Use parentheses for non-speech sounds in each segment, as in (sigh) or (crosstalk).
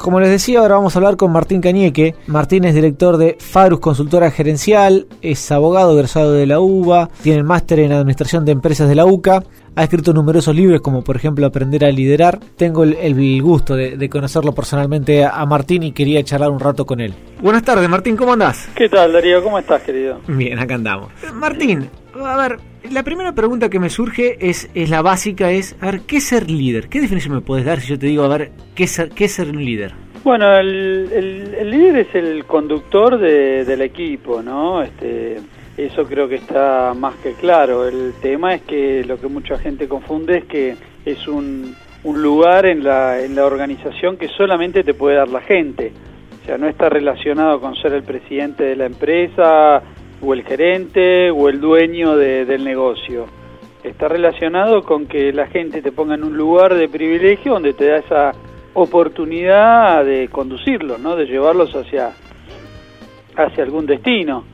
Como les decía, ahora vamos a hablar con Martín Cañeque. Martín es director de Farus Consultora Gerencial, es abogado egresado de la UBA, tiene el máster en Administración de Empresas de la UCA, ha escrito numerosos libros como por ejemplo Aprender a Liderar. Tengo el, gusto de, conocerlo personalmente a, Martín y quería charlar un rato con él. Buenas tardes, Martín, ¿cómo andás? ¿Qué tal, Darío? ¿Cómo estás, querido? Bien, acá andamos. Martín, a ver, la primera pregunta que me surge es, es la básica, es, a ver, ¿qué es ser líder? ¿Qué definición me puedes dar si yo te digo, a ver, ¿qué es ser, qué ser un líder? Bueno, el, líder es el conductor del equipo, ¿no? Este, eso creo que está más que claro. El tema es que lo que mucha gente confunde es que es un, un lugar en la, en la organización que solamente te puede dar la gente. O sea, no está relacionado con ser el presidente de la empresa o el gerente o el dueño del negocio. Está relacionado con que la gente te ponga en un lugar de privilegio donde te da esa oportunidad de conducirlos, ¿no? de llevarlos hacia, hacia algún destino.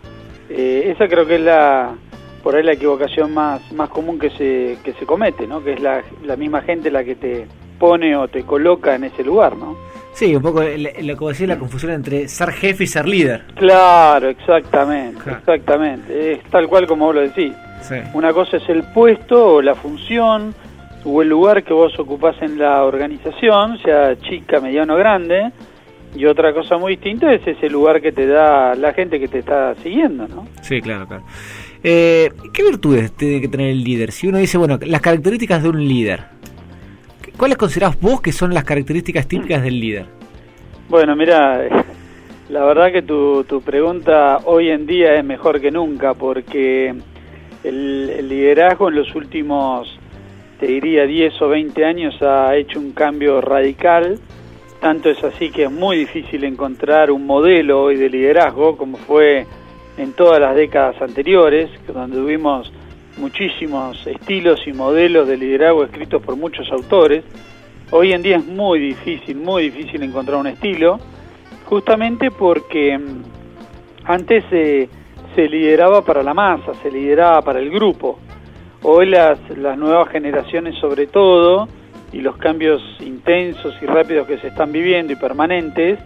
Eh, esa creo que es la por ahí la equivocación más, más común que se, que se comete, ¿no? que es la, la misma gente la que te pone o te coloca en ese lugar. ¿no? Sí, un poco lo que decía la confusión entre ser jefe y ser líder. Claro, exactamente, exactamente. Es tal cual como vos lo decís. Una cosa es el puesto o la función o el lugar que vos ocupás en la organización, sea chica, mediano o grande, y otra cosa muy distinta es ese lugar que te da la gente que te está siguiendo, ¿no? Sí, claro, claro. Eh, ¿Qué virtudes tiene que tener el líder? Si uno dice, bueno, las características de un líder, ¿Cuáles considerás vos que son las características típicas del líder? Bueno, mira, (laughs) la verdad que tu, tu pregunta hoy en día es mejor que nunca porque el, liderazgo en los últimos, te diría, 10 o 20 años ha hecho un cambio radical. Tanto es así que es muy difícil encontrar un modelo hoy de liderazgo como fue en todas las décadas anteriores, donde tuvimos muchísimos estilos y modelos de liderazgo escritos por muchos autores. Hoy en día es muy difícil, muy difícil encontrar un estilo, justamente porque mm, antes se lideraba para la masa, se lideraba para el grupo. Hoy las, las nuevas generaciones sobre todo, y los cambios intensos y rápidos que se están viviendo y permanentes,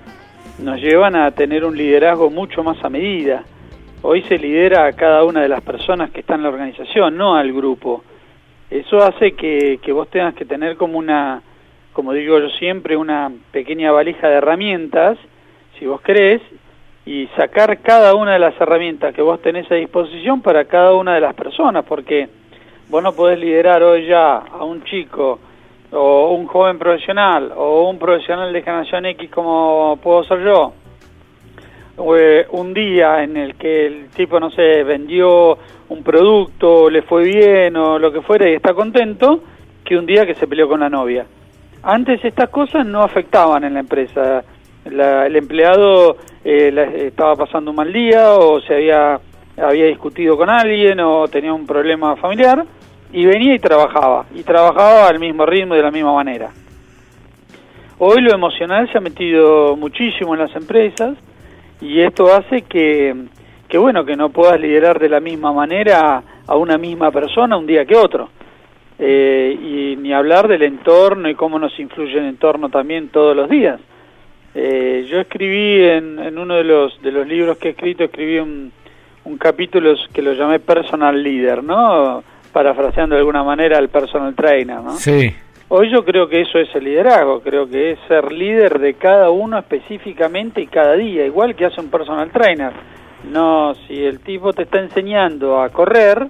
nos llevan a tener un liderazgo mucho más a medida Hoy se lidera a cada una de las personas que están en la organización, no al grupo. Eso hace que, que vos tengas que tener como una, como digo yo siempre, una pequeña valija de herramientas, si vos querés, y sacar cada una de las herramientas que vos tenés a disposición para cada una de las personas, porque vos no podés liderar hoy ya a un chico o un joven profesional o un profesional de generación X como puedo ser yo, un día en el que el tipo, no sé, vendió un producto, le fue bien o lo que fuera y está contento, que un día que se peleó con la novia. Antes estas cosas no afectaban en la empresa. el empleado eh, estaba pasando un mal día o se había, había discutido con alguien o tenía un problema familiar y venía y trabajaba. Y trabajaba al mismo ritmo y de la misma manera. Hoy lo emocional se ha metido muchísimo en las empresas y esto hace que, que, bueno, que no puedas liderar de la misma manera a una misma persona un día que otro. Eh, y ni hablar del entorno y cómo nos influye el entorno también todos los días. Eh, yo escribí en, en, uno de los, de los libros que he escrito, escribí un, un capítulo que lo llamé Personal Leader, ¿no? Parafraseando de alguna manera al Personal Trainer, ¿no? Sí. Hoy yo creo que eso es el liderazgo, creo que es ser líder de cada uno específicamente y cada día, igual que hace un personal trainer. No, si el tipo te está enseñando a correr,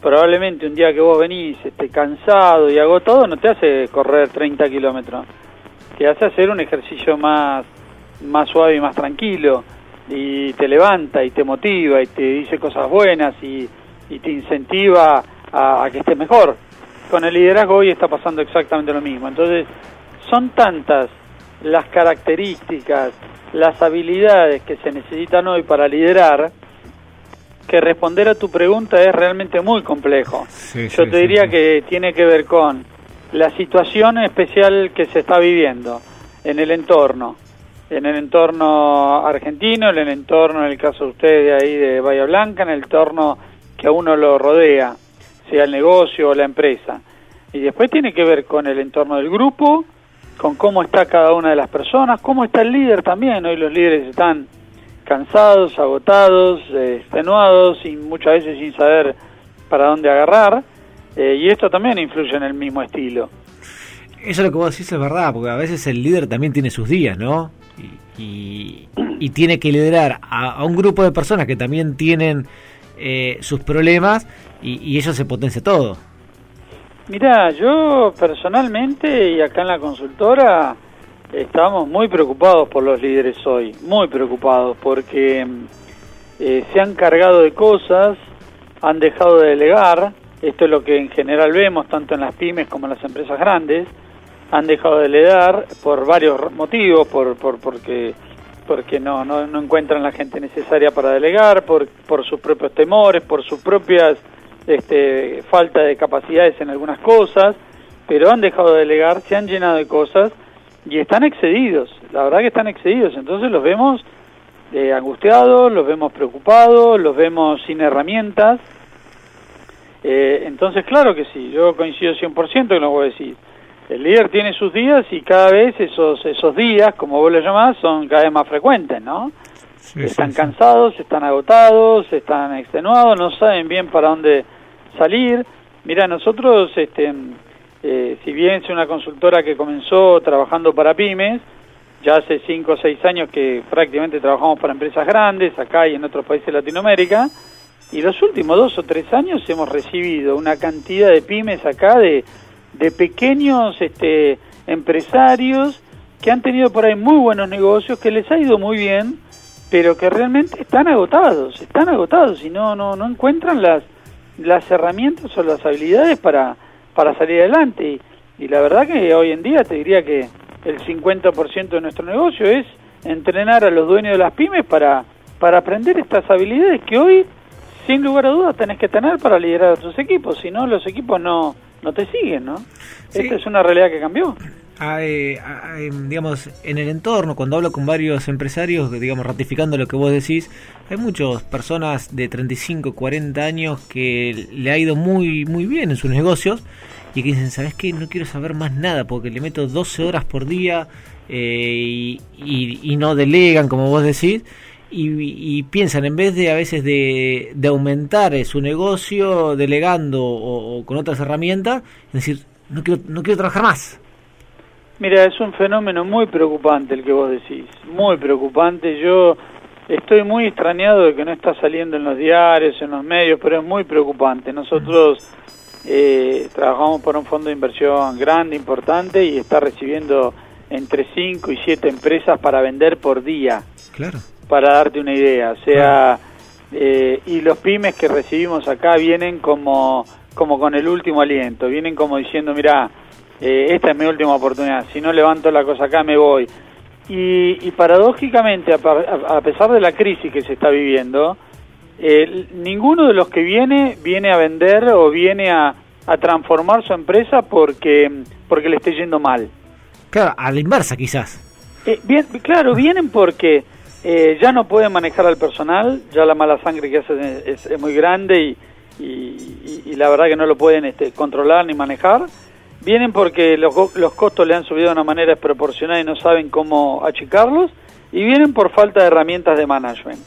probablemente un día que vos venís esté cansado y agotado, no te hace correr 30 kilómetros, te hace hacer un ejercicio más, más suave y más tranquilo, y te levanta y te motiva y te dice cosas buenas y, te incentiva a, a que estés mejor con el liderazgo hoy está pasando exactamente lo mismo. Entonces, son tantas las características, las habilidades que se necesitan hoy para liderar, que responder a tu pregunta es realmente muy complejo. Yo te diría que tiene que ver con la situación especial que se está viviendo en el entorno, en el entorno argentino, en el entorno, en el caso de ustedes de ahí de Bahía Blanca, en el entorno que a uno lo rodea sea el negocio o la empresa. Y después tiene que ver con el entorno del grupo, con cómo está cada una de las personas, cómo está el líder también. Hoy los líderes están cansados, agotados, eh, extenuados y muchas veces sin saber para dónde agarrar. Eh, y esto también influye en el mismo estilo. Eso es lo que vos decís es verdad, porque a veces el líder también tiene sus días, ¿no? Y, tiene que liderar a, un grupo de personas que también tienen eh, sus problemas y, eso se potencia todo. Mira, yo personalmente y acá en la consultora estamos muy preocupados por los líderes hoy, muy preocupados porque eh, se han cargado de cosas, han dejado de delegar, esto es lo que en general vemos tanto en las pymes como en las empresas grandes, han dejado de delegar por varios motivos, por, por porque porque no, no, no encuentran la gente necesaria para delegar, por, por sus propios temores, por sus propias este, falta de capacidades en algunas cosas, pero han dejado de delegar, se han llenado de cosas y están excedidos, la verdad que están excedidos, entonces los vemos eh, angustiados, los vemos preocupados, los vemos sin herramientas, eh, entonces claro que sí, yo coincido 100% con lo que vos decís, el líder tiene sus días y cada vez esos, esos días, como vos lo llamás, son cada vez más frecuentes, ¿no? están cansados, están agotados, están extenuados, no saben bien para dónde salir. Mira, nosotros, este, eh, si bien es una consultora que comenzó trabajando para pymes, ya hace cinco o seis años que prácticamente trabajamos para empresas grandes acá y en otros países de Latinoamérica, y los últimos dos o tres años hemos recibido una cantidad de pymes acá de, de pequeños este, empresarios que han tenido por ahí muy buenos negocios, que les ha ido muy bien, pero que realmente están agotados, están agotados y no, no, no encuentran las, las herramientas o las habilidades para, para salir adelante. Y, la verdad que hoy en día te diría que el 50% de nuestro negocio es entrenar a los dueños de las pymes para, para aprender estas habilidades que hoy, sin lugar a dudas, tenés que tener para liderar a tus equipos, si no los equipos no, no te siguen, ¿no? Esta es una realidad que cambió hay, digamos, en el entorno, cuando hablo con varios empresarios, digamos, ratificando lo que vos decís, hay muchas personas de 35, 40 años que le ha ido muy, muy bien en sus negocios y que dicen, ¿sabes qué? No quiero saber más nada porque le meto 12 horas por día eh, y, no delegan, como vos decís. Y, piensan en vez de a veces de, aumentar eh, su negocio delegando o, o, con otras herramientas, es decir, no quiero, no quiero trabajar más. Mira, es un fenómeno muy preocupante el que vos decís, muy preocupante. Yo estoy muy extrañado de que no está saliendo en los diarios, en los medios, pero es muy preocupante. Nosotros eh, trabajamos por un fondo de inversión grande, importante, y está recibiendo entre 5 y 7 empresas para vender por día. Claro. Para darte una idea. O sea, eh, y los pymes que recibimos acá vienen como, como con el último aliento, vienen como diciendo, mira, eh, esta es mi última oportunidad, si no levanto la cosa acá me voy. Y, paradójicamente, a, pesar de la crisis que se está viviendo, eh, ninguno de los que viene viene a vender o viene a, transformar su empresa porque, porque le esté yendo mal. Claro, a la inversa quizás. Eh, bien, claro, vienen porque ya no pueden manejar al personal, ya la mala sangre que hacen es, muy grande y, y, la verdad que no lo pueden este, controlar ni manejar Vienen porque los, los costos le han subido de una manera desproporcionada y no saben cómo achicarlos. Y vienen por falta de herramientas de management.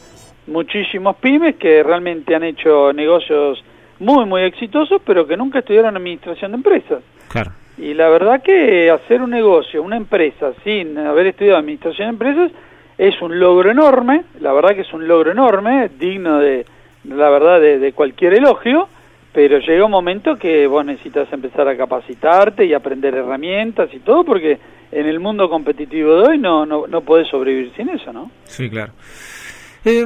Muchísimos pymes que realmente han hecho negocios muy, muy exitosos, pero que nunca estudiaron administración de empresas. Claro. Y la verdad que hacer un negocio, una empresa, sin haber estudiado administración de empresas, es un logro enorme, la verdad que es un logro enorme, digno de, la verdad, de cualquier elogio, pero llega un momento que vos necesitas empezar a capacitarte y aprender herramientas y todo, porque en el mundo competitivo de hoy no, no, no podés sobrevivir sin eso, ¿no? Sí, claro. Eh,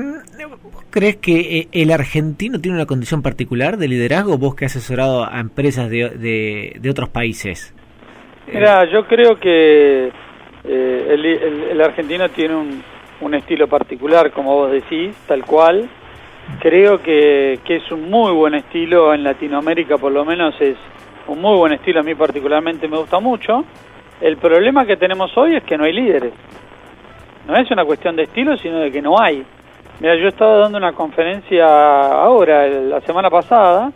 ¿Crees que eh, el argentino tiene una condición particular de liderazgo, vos que has asesorado a empresas de, de, otros países? Mira, yo creo que eh, el, el, argentino tiene un, un estilo particular, como vos decís, tal cual, creo que, que es un muy buen estilo en Latinoamérica por lo menos es un muy buen estilo. A mí particularmente me gusta mucho. El problema que tenemos hoy es que no hay líderes. No es una cuestión de estilo sino de que no hay. Mira yo estaba dando una conferencia ahora la semana pasada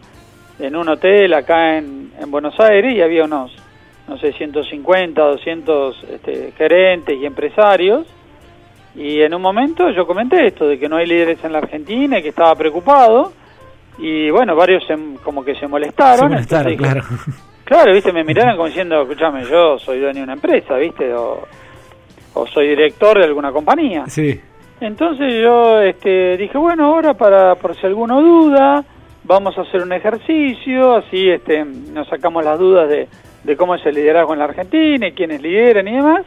en un hotel acá en, en Buenos Aires y había unos no sé, 150, 200 este, gerentes y empresarios. Y en un momento yo comenté esto, de que no hay líderes en la Argentina y que estaba preocupado. Y bueno, varios como que se molestaron. Se molestaron, claro. Claro, viste, me miraron como diciendo, escúchame, yo soy dueño de una empresa, viste, o, o soy director de alguna compañía. Sí. Entonces yo este, dije, bueno, ahora para por si alguno duda, vamos a hacer un ejercicio, así este, nos sacamos las dudas de, de cómo es el liderazgo en la Argentina y quiénes lideran y demás.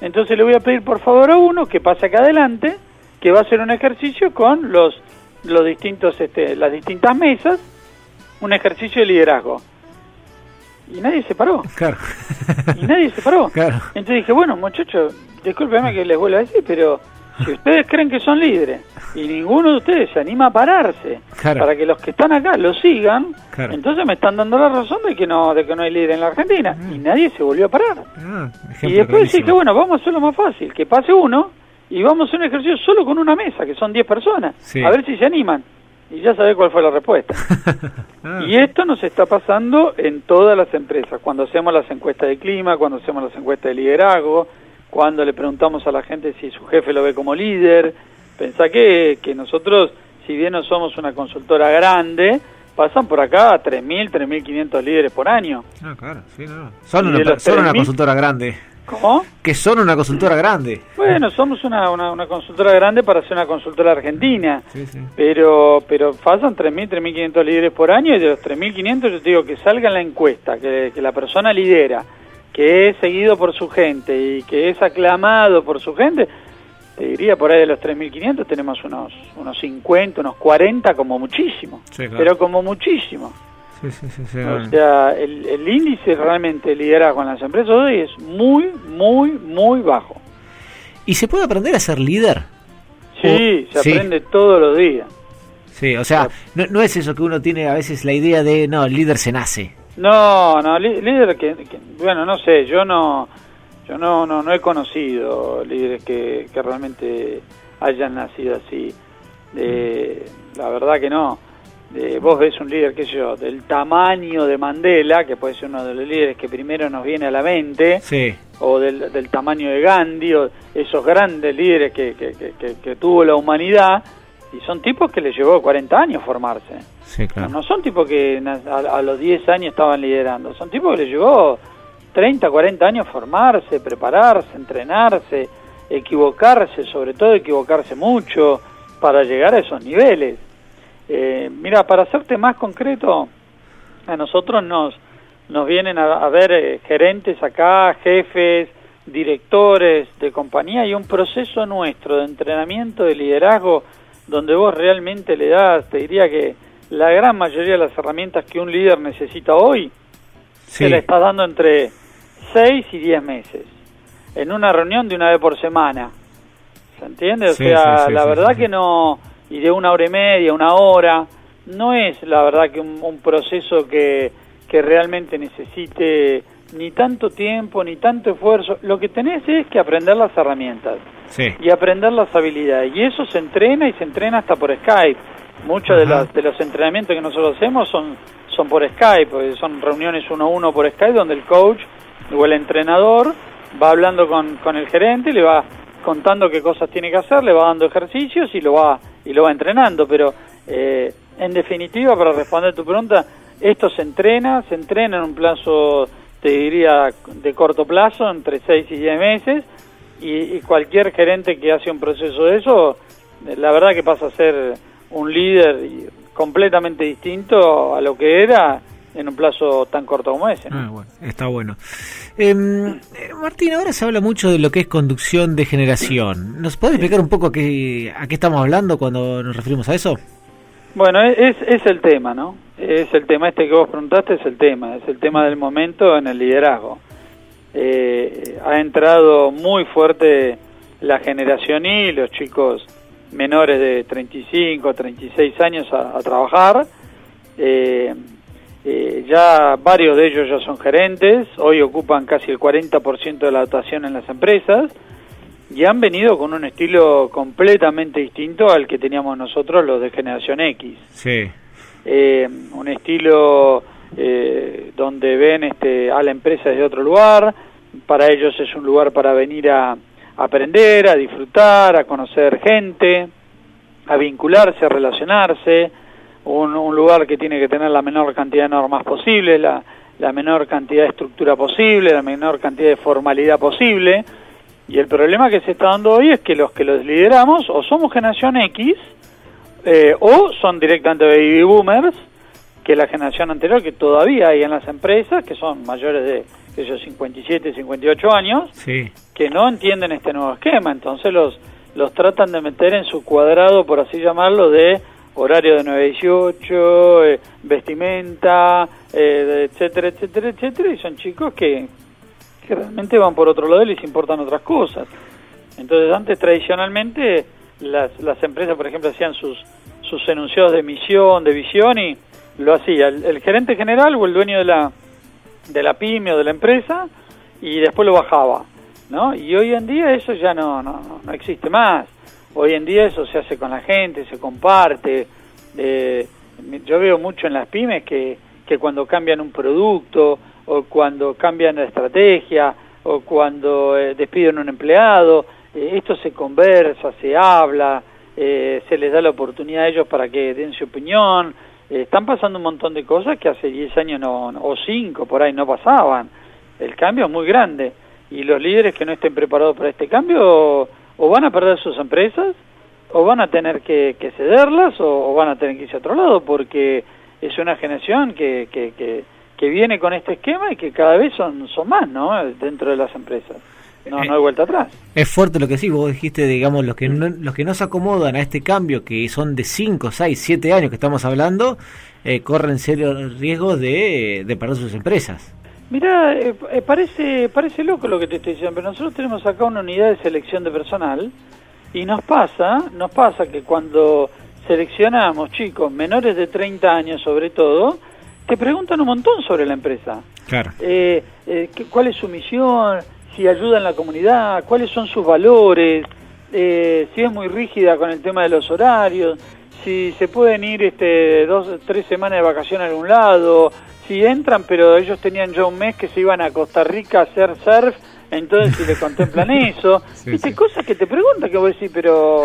Entonces le voy a pedir por favor a uno que pase acá adelante, que va a hacer un ejercicio con los, los distintos, este, las distintas mesas, un ejercicio de liderazgo. Y nadie se paró. Claro. Y nadie se paró. (laughs) Claro. Entonces dije, bueno, muchachos, discúlpeme que les vuelva a decir, pero si ustedes creen que son líderes y ninguno de ustedes se anima a pararse para que los que están acá lo sigan, entonces me están dando la razón de que no de que no hay líder en la Argentina y nadie se volvió a parar. Ah, y después dije, bueno, vamos a hacerlo más fácil, que pase uno y vamos a hacer un ejercicio solo con una mesa, que son 10 personas, a ver si se animan. Y ya sabés cuál fue la respuesta. (laughs) Ah. y esto nos está pasando en todas las empresas, cuando hacemos las encuestas de clima, cuando hacemos las encuestas de liderazgo, cuando le preguntamos a la gente si su jefe lo ve como líder. Pensá que, que nosotros, si bien no somos una consultora grande, pasan por acá 3.000, 3.500 líderes por año. Ah, claro, sí, no. Son, una, son una consultora grande. ¿Cómo? Que son una consultora grande. Bueno, somos una, una, consultora grande para ser una consultora argentina. Sí, sí. Pero pero pasan 3.000, 3.500 líderes por año y de los 3.500 yo te digo que salga en la encuesta, que, que la persona lidera que es seguido por su gente y que es aclamado por su gente, te diría por ahí de los 3.500 tenemos unos, unos 50, unos 40 como muchísimo, pero como muchísimo. Sí, sí, o sea, el, el, índice realmente de liderazgo en las empresas hoy es muy, muy, muy bajo. ¿Y se puede aprender a ser líder? Sí, se aprende todos los días. Sí, o sea, no, no es eso que uno tiene a veces la idea de, no, el líder se nace. No, no, líder que, bueno, no sé, yo no, yo no, no, no he conocido líderes que, que realmente hayan nacido así. la verdad que no. vos ves un líder, qué sé yo, del tamaño de Mandela, que puede ser uno de los líderes que primero nos viene a la mente, sí. o del, del tamaño de Gandhi, o esos grandes líderes que, que, que, que tuvo la humanidad, y son tipos que les llevó 40 años formarse. no, son tipos que a, los 10 años estaban liderando, son tipos que les llevó 30, 40 años formarse, prepararse, entrenarse, equivocarse, sobre todo equivocarse mucho para llegar a esos niveles. Eh, mira, para hacerte más concreto, a nosotros nos, nos vienen a, ver eh, gerentes acá, jefes, directores de compañía y un proceso nuestro de entrenamiento de liderazgo donde vos realmente le das, te diría que la gran mayoría de las herramientas que un líder necesita hoy, se le estás dando entre 6 y 10 meses, en una reunión de una vez por semana. ¿Se entiende? O sea, la verdad que no, y de una hora y media, una hora, no es la verdad que un, un proceso que, que realmente necesite ni tanto tiempo, ni tanto esfuerzo. Lo que tenés es que aprender las herramientas y aprender las habilidades. Y eso se entrena y se entrena hasta por Skype. Muchos de, los, de los entrenamientos que nosotros hacemos son, son por Skype, son reuniones uno a uno por Skype donde el coach o el entrenador va hablando con, con el gerente le va contando qué cosas tiene que hacer, le va dando ejercicios y lo va, y lo va entrenando. Pero eh, en definitiva, para responder tu pregunta, esto se entrena, se entrena en un plazo te diría de corto plazo, entre 6 y 10 meses, y, cualquier gerente que hace un proceso de eso, la verdad que pasa a ser un líder completamente distinto a lo que era en un plazo tan corto como ese. Ah, bueno, está bueno. Em, Martín, ahora se habla mucho de lo que es conducción de generación. ¿Nos puede explicar un poco a qué, a qué estamos hablando cuando nos referimos a eso? Bueno, es, es el tema, ¿no? Es el tema este que vos preguntaste, es el tema, es el tema del momento en el liderazgo. Eh, ha entrado muy fuerte la generación Y, los chicos menores de 35, 36 años a, trabajar. Eh, eh, ya varios de ellos ya son gerentes, hoy ocupan casi el 40% de la dotación en las empresas y han venido con un estilo completamente distinto al que teníamos nosotros los de generación X. Sí. Eh, un estilo eh, donde ven este, a la empresa desde otro lugar, para ellos es un lugar para venir a, aprender, a disfrutar, a conocer gente, a vincularse, a relacionarse, un, un, lugar que tiene que tener la menor cantidad de normas posible, la, la menor cantidad de estructura posible, la menor cantidad de formalidad posible. Y el problema que se está dando hoy es que los que los lideramos o somos generación X eh, o son directamente baby boomers, que la generación anterior que todavía hay en las empresas, que son mayores de esos 57, 58 años, que no entienden este nuevo esquema. Entonces los, los tratan de meter en su cuadrado, por así llamarlo, de horario de 9 a 18, eh, vestimenta, eh, etcétera, etcétera, etcétera, y son chicos que, que realmente van por otro lado y les importan otras cosas. Entonces antes tradicionalmente las, las empresas, por ejemplo, hacían sus, sus enunciados de misión, de visión y lo hacía el, gerente general o el dueño de la, de la pyme o de la empresa y después lo bajaba, ¿no? Y hoy en día eso ya no, no, no existe más. Hoy en día eso se hace con la gente, se comparte. Eh, yo veo mucho en las pymes que, que cuando cambian un producto o cuando cambian la estrategia o cuando eh, despiden un empleado, eh, esto se conversa, se habla, eh, se les da la oportunidad a ellos para que den su opinión. están pasando un montón de cosas que hace 10 años no, o 5 por ahí no pasaban. El cambio es muy grande y los líderes que no estén preparados para este cambio o van a perder sus empresas o van a tener que, cederlas o, van a tener que irse a otro lado porque es una generación que, que, que, viene con este esquema y que cada vez son, son más ¿no? dentro de las empresas. No, no hay vuelta atrás. Es fuerte lo que sí, vos dijiste, digamos, los que no, los que no se acomodan a este cambio, que son de 5, 6, 7 años que estamos hablando, eh, corren serios riesgos de, de perder sus empresas. Mira, eh, eh, parece, parece loco lo que te estoy diciendo, pero nosotros tenemos acá una unidad de selección de personal y nos pasa, nos pasa que cuando seleccionamos chicos menores de 30 años sobre todo, te preguntan un montón sobre la empresa. Claro. Eh, ¿Cuál es su misión? Si ayuda en la comunidad, cuáles son sus valores, si es muy rígida con el tema de los horarios, si se pueden ir este, dos, tres semanas de vacaciones a algún lado, si entran, pero ellos tenían ya un mes que se iban a Costa Rica a hacer surf, entonces si le contemplan (laughs) eso, viste cosas que te preguntan que vos decís, pero...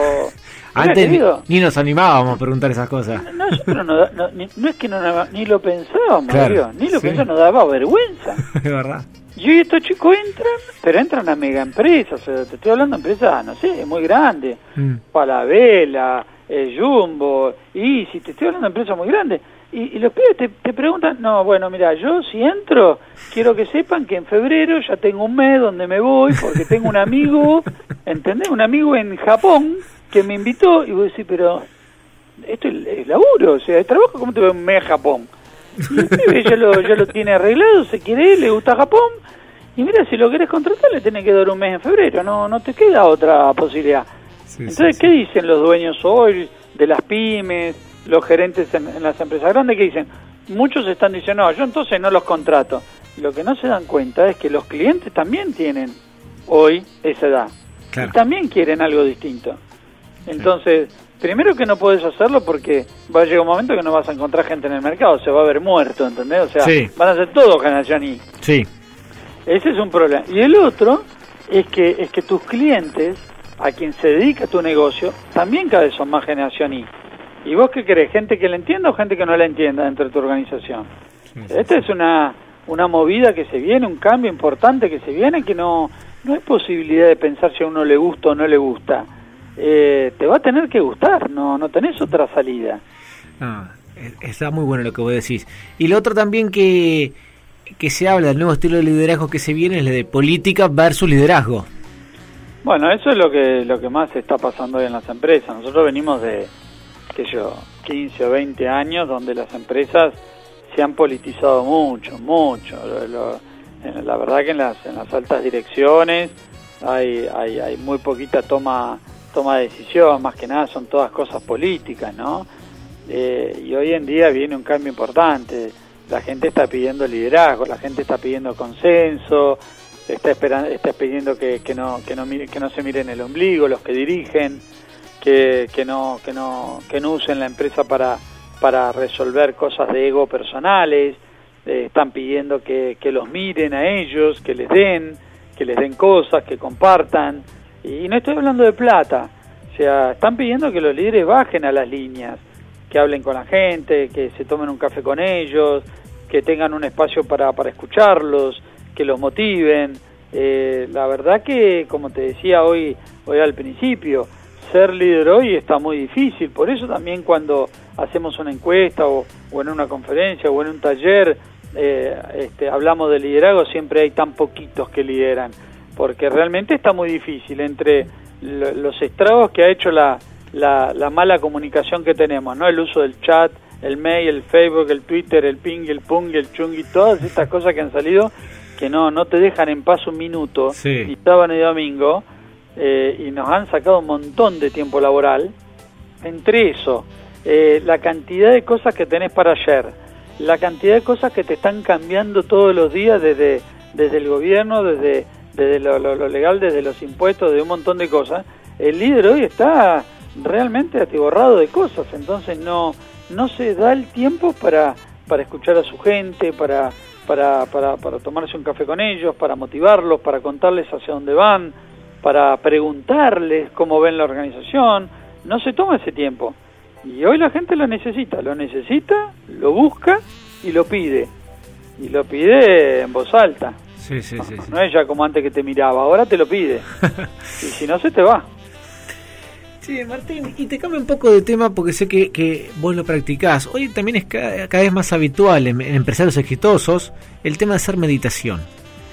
Antes ni, nos animábamos a preguntar esas cosas. No, no, no, no es que no, ni lo pensábamos, ni lo pensábamos, nos daba vergüenza. (laughs) Es verdad. Y estos chicos entran, pero entran a mega empresas, o sea, te estoy hablando de empresas, no sé, muy grandes, mm. Palabela, eh, Jumbo, y si te estoy hablando de empresas muy grandes, y, los pibes te, te, preguntan, no, bueno, mira, yo si entro, quiero que sepan que en febrero ya tengo un mes donde me voy, porque tengo un amigo, (laughs) ¿entendés? Un amigo en Japón que me invitó, y vos decís, pero esto es, laburo, o sea, es trabajo, ¿cómo te voy un mes a Japón? Y el pibe ya lo, ya lo tiene arreglado, se quiere ir, le gusta Japón, y mira, si lo querés contratar, le tenés que dar un mes en febrero, no, no te queda otra posibilidad. Entonces, ¿qué dicen los dueños hoy de las pymes? Los gerentes en, las empresas grandes que dicen, muchos están diciendo, no, yo entonces no los contrato. Lo que no se dan cuenta es que los clientes también tienen hoy esa edad. Y también quieren algo distinto. Entonces, primero que no puedes hacerlo porque va a llegar un momento que no vas a encontrar gente en el mercado, se va a ver muerto, ¿entendés? O sea, van a ser todos generación Y. Sí. Ese es un problema. Y el otro es que, es que tus clientes, a quien se dedica tu negocio, también cada vez son más generación Y. ¿Y vos qué crees? ¿Gente que la entienda o gente que no la entienda dentro de tu organización? Esta es una, una movida que se viene, un cambio importante que se viene, que no, no hay posibilidad de pensar si a uno le gusta o no le gusta. Eh, te va a tener que gustar, no, no tenés otra salida. Ah, está muy bueno lo que vos decís. Y lo otro también que, que se habla del nuevo estilo de liderazgo que se viene es el de política versus liderazgo. Bueno, eso es lo que, lo que más está pasando hoy en las empresas. Nosotros venimos de, que yo, 15 o 20 años donde las empresas se han politizado mucho, mucho. la verdad que en las, en las altas direcciones hay, hay, hay muy poquita toma, toma de decisión, más que nada son todas cosas políticas, ¿no? Eh, y hoy en día viene un cambio importante. La gente está pidiendo liderazgo, la gente está pidiendo consenso, está, esperando, está pidiendo que, que, no, que, no, que no se miren el ombligo los que dirigen que, que, no, que, no, que no usen la empresa para, para resolver cosas de ego personales. eh, están pidiendo que, que los miren a ellos, que les den, que les den cosas, que compartan. Y no estoy hablando de plata, o sea, están pidiendo que los líderes bajen a las líneas, que hablen con la gente, que se tomen un café con ellos, que tengan un espacio para, para escucharlos, que los motiven. Eh, la verdad que, como te decía hoy, hoy al principio, ser líder hoy está muy difícil. Por eso también cuando hacemos una encuesta o, en una conferencia o en un taller eh, este, hablamos de liderazgo, siempre hay tan poquitos que lideran. Porque realmente está muy difícil entre los estragos que ha hecho la, la, la, mala comunicación que tenemos, ¿no? El uso del chat, el mail, el Facebook, el Twitter, el ping, el pung, el chung y todas estas cosas que han salido que no, no te dejan en paz un minuto, y sábado y domingo, eh, y nos han sacado un montón de tiempo laboral. Entre eso, eh, la cantidad de cosas que tenés para ayer, la cantidad de cosas que te están cambiando todos los días desde, desde el gobierno, desde, desde lo, lo legal, desde los impuestos, de un montón de cosas, el líder hoy está realmente atiborrado de cosas, entonces no, no se da el tiempo para, para escuchar a su gente, para para, para, para tomarse un café con ellos, para motivarlos, para contarles hacia dónde van, para preguntarles cómo ven la organización. No se toma ese tiempo. Y hoy la gente lo necesita, lo necesita, lo busca y lo pide. Y lo pide en voz alta. Sí, sí, sí, no, es ya como antes que te miraba, ahora te lo pide. (laughs) y si no, se te va. Sí, Martín, y te cambio un poco de tema porque sé que, que vos lo practicás. Hoy también es cada, vez más habitual en, empresarios exitosos el tema de hacer meditación.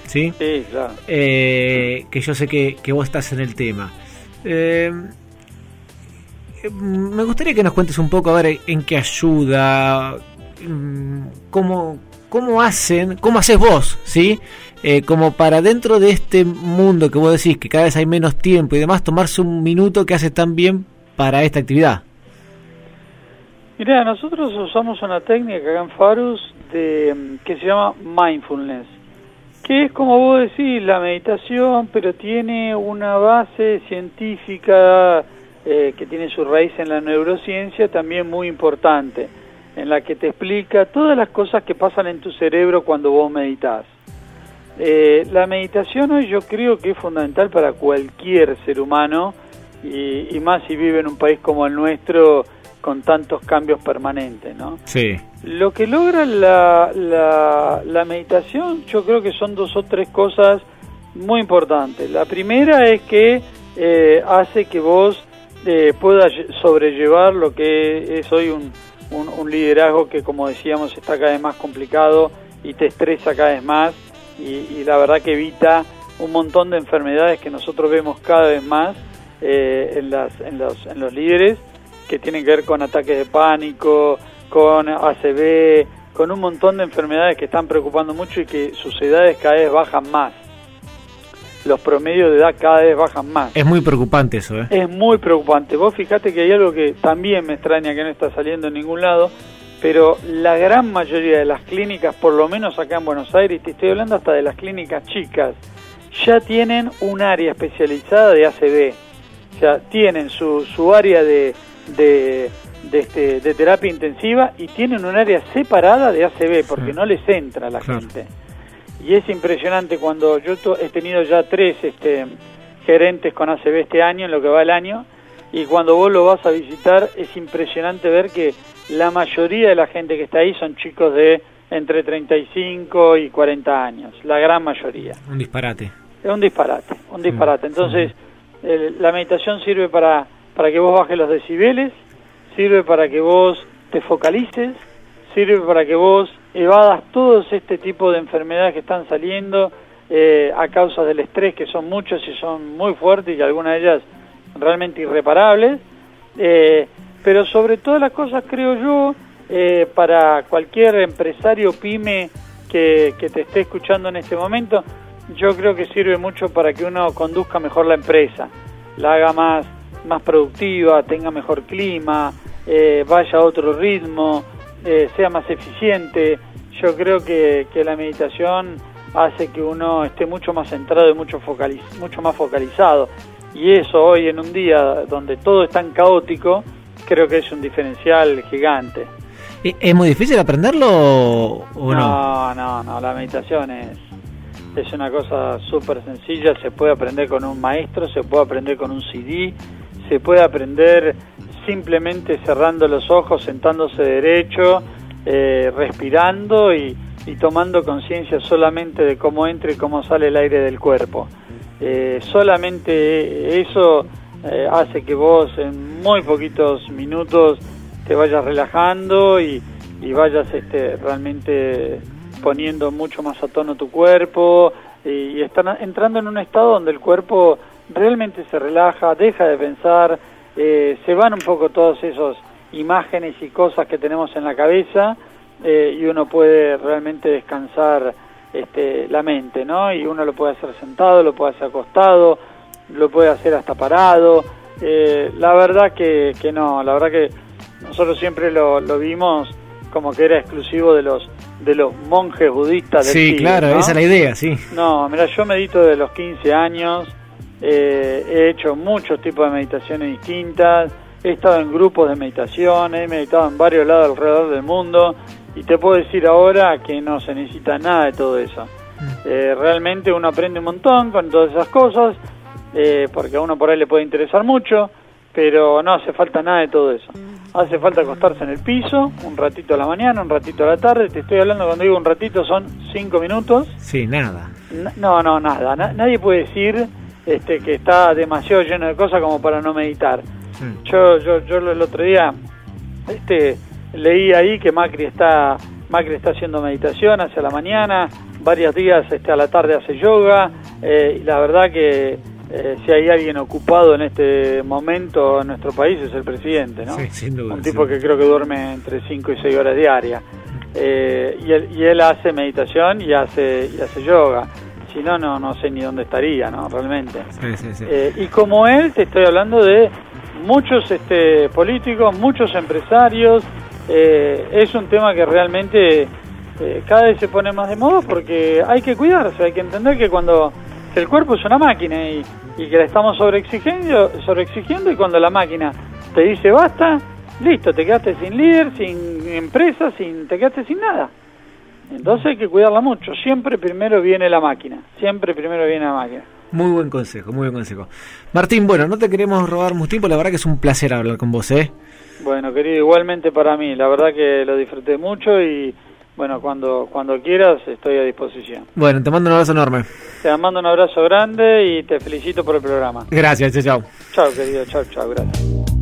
¿Sí? Sí, claro. Eh, que yo sé que, que, vos estás en el tema. Eh, me gustaría que nos cuentes un poco a ver en qué ayuda, mm, cómo, cómo hacen, cómo haces vos, ¿sí? Eh, como para dentro de este mundo que vos decís que cada vez hay menos tiempo y demás, tomarse un minuto que hace tan bien para esta actividad. Mira, nosotros usamos una técnica acá en Farus de, mm, que se llama mindfulness, que es como vos decís, la meditación, pero tiene una base científica eh, que tiene su raíz en la neurociencia también muy importante, en la que te explica todas las cosas que pasan en tu cerebro cuando vos meditas. Eh, la meditación hoy yo creo que es fundamental para cualquier ser humano y, más si vive en un país como el nuestro con tantos cambios permanentes, ¿no? Sí. Lo que logra la, la, meditación yo creo que son dos o tres cosas muy importantes. La primera es que eh, hace que vos eh, puedas sobrellevar lo que es hoy un, un liderazgo que como decíamos está cada vez más complicado y te estresa cada vez más y, la verdad que evita un montón de enfermedades que nosotros vemos cada vez más eh, en, las, en, los, en los líderes que tienen que ver con ataques de pánico, con ACV, con un montón de enfermedades que están preocupando mucho y que sus edades cada vez bajan más. Los promedios de edad cada vez bajan más. Es muy preocupante eso, ¿eh? Es muy preocupante. Vos fijate que hay algo que también me extraña que no está saliendo en ningún lado, pero la gran mayoría de las clínicas, por lo menos acá en Buenos Aires, te estoy hablando hasta de las clínicas chicas, ya tienen un área especializada de ACV, o sea, tienen su, su área de, de, este, de terapia intensiva y tienen un área separada de ACV, porque no les entra la gente. Y es impresionante cuando yo he tenido ya tres este, gerentes con ACV este año, en lo que va el año, y cuando vos lo vas a visitar es impresionante ver que la mayoría de la gente que está ahí son chicos de entre 35 y 40 años, la gran mayoría. Un disparate. Es un disparate, un disparate. Entonces, la meditación sirve para, para que vos bajes los decibeles, sirve para que vos te focalices, sirve para que vos evadas todos este tipo de enfermedades que están saliendo eh, a causa del estrés, que son muchos y son muy fuertes y algunas de ellas realmente irreparables. Eh, pero sobre todas las cosas creo yo, eh, para cualquier empresario pyme que, que te esté escuchando en este momento, yo creo que sirve mucho para que uno conduzca mejor la empresa, la haga más, más productiva, tenga mejor clima, eh, vaya a otro ritmo, eh, sea más eficiente. Yo creo que, que, la meditación hace que uno esté mucho más centrado y mucho, focaliz mucho más focalizado. Y eso hoy en un día donde todo es tan caótico, creo que es un diferencial gigante. ¿Es muy difícil aprenderlo o no? No, no, no, la meditación es, es una cosa súper sencilla, se puede aprender con un maestro, se puede aprender con un CD, se puede aprender simplemente cerrando los ojos, sentándose derecho, eh, respirando y, tomando conciencia solamente de cómo entra y cómo sale el aire del cuerpo. Eh, solamente eso eh, hace que vos en muy poquitos minutos te vayas relajando y, vayas este, realmente poniendo mucho más a tono tu cuerpo y, están entrando en un estado donde el cuerpo realmente se relaja, deja de pensar, eh, se van un poco todas esas imágenes y cosas que tenemos en la cabeza eh, y uno puede realmente descansar este, la mente, ¿no? Y uno lo puede hacer sentado, lo puede hacer acostado, lo puede hacer hasta parado. Eh, la verdad que, que no, la verdad que nosotros siempre lo, lo vimos como que era exclusivo de los de los monjes budistas del Sí, claro, esa es la idea, sí. No, mira, yo medito desde los 15 años, eh, he hecho muchos tipos de meditaciones distintas, he estado en grupos de meditación, he meditado en varios lados alrededor del mundo y te puedo decir ahora que no se necesita nada de todo eso. Mm. Eh, realmente uno aprende un montón con todas esas cosas, eh, porque a uno por ahí le puede interesar mucho, pero no hace falta nada de todo eso. Hace falta acostarse en el piso, un ratito a la mañana, un ratito a la tarde. Te estoy hablando cuando digo un ratito son cinco minutos. Sí, nada. no, no, nada. nadie puede decir este, que está demasiado lleno de cosas como para no meditar. Yo, yo, yo el otro día este, leí ahí que Macri está, Macri está haciendo meditación hacia la mañana, varios días este, a la tarde hace yoga, eh, y la verdad que eh, si hay alguien ocupado en este momento en nuestro país es el presidente, ¿no? Un tipo que creo que duerme entre 5 y 6 horas diarias. Eh, y, él, y él hace meditación y hace, y hace yoga. Si no, no, no sé ni dónde estaría, ¿no? Realmente. Eh, y como él, te estoy hablando de muchos este, políticos, muchos empresarios. es un tema que realmente cada vez se pone más de moda porque hay que cuidarse, hay que entender que cuando el cuerpo es una máquina y, que la estamos sobreexigiendo, sobreexigiendo y cuando la máquina te dice basta, listo, te quedaste sin líder, sin empresa, sin, te quedaste sin nada. Entonces hay que cuidarla mucho. Siempre primero viene la máquina. Siempre primero viene la máquina. Muy buen consejo, muy buen consejo. Martín, bueno, no te queremos robar mucho tiempo, la verdad que es un placer hablar con vos, ¿eh? Bueno, querido, igualmente para mí, la verdad que lo disfruté mucho y bueno, cuando, cuando quieras estoy a disposición. Bueno, te mando un abrazo enorme. Te mando un abrazo grande y te felicito por el programa. Gracias, chao. Chao, querido, chao, chao, gracias.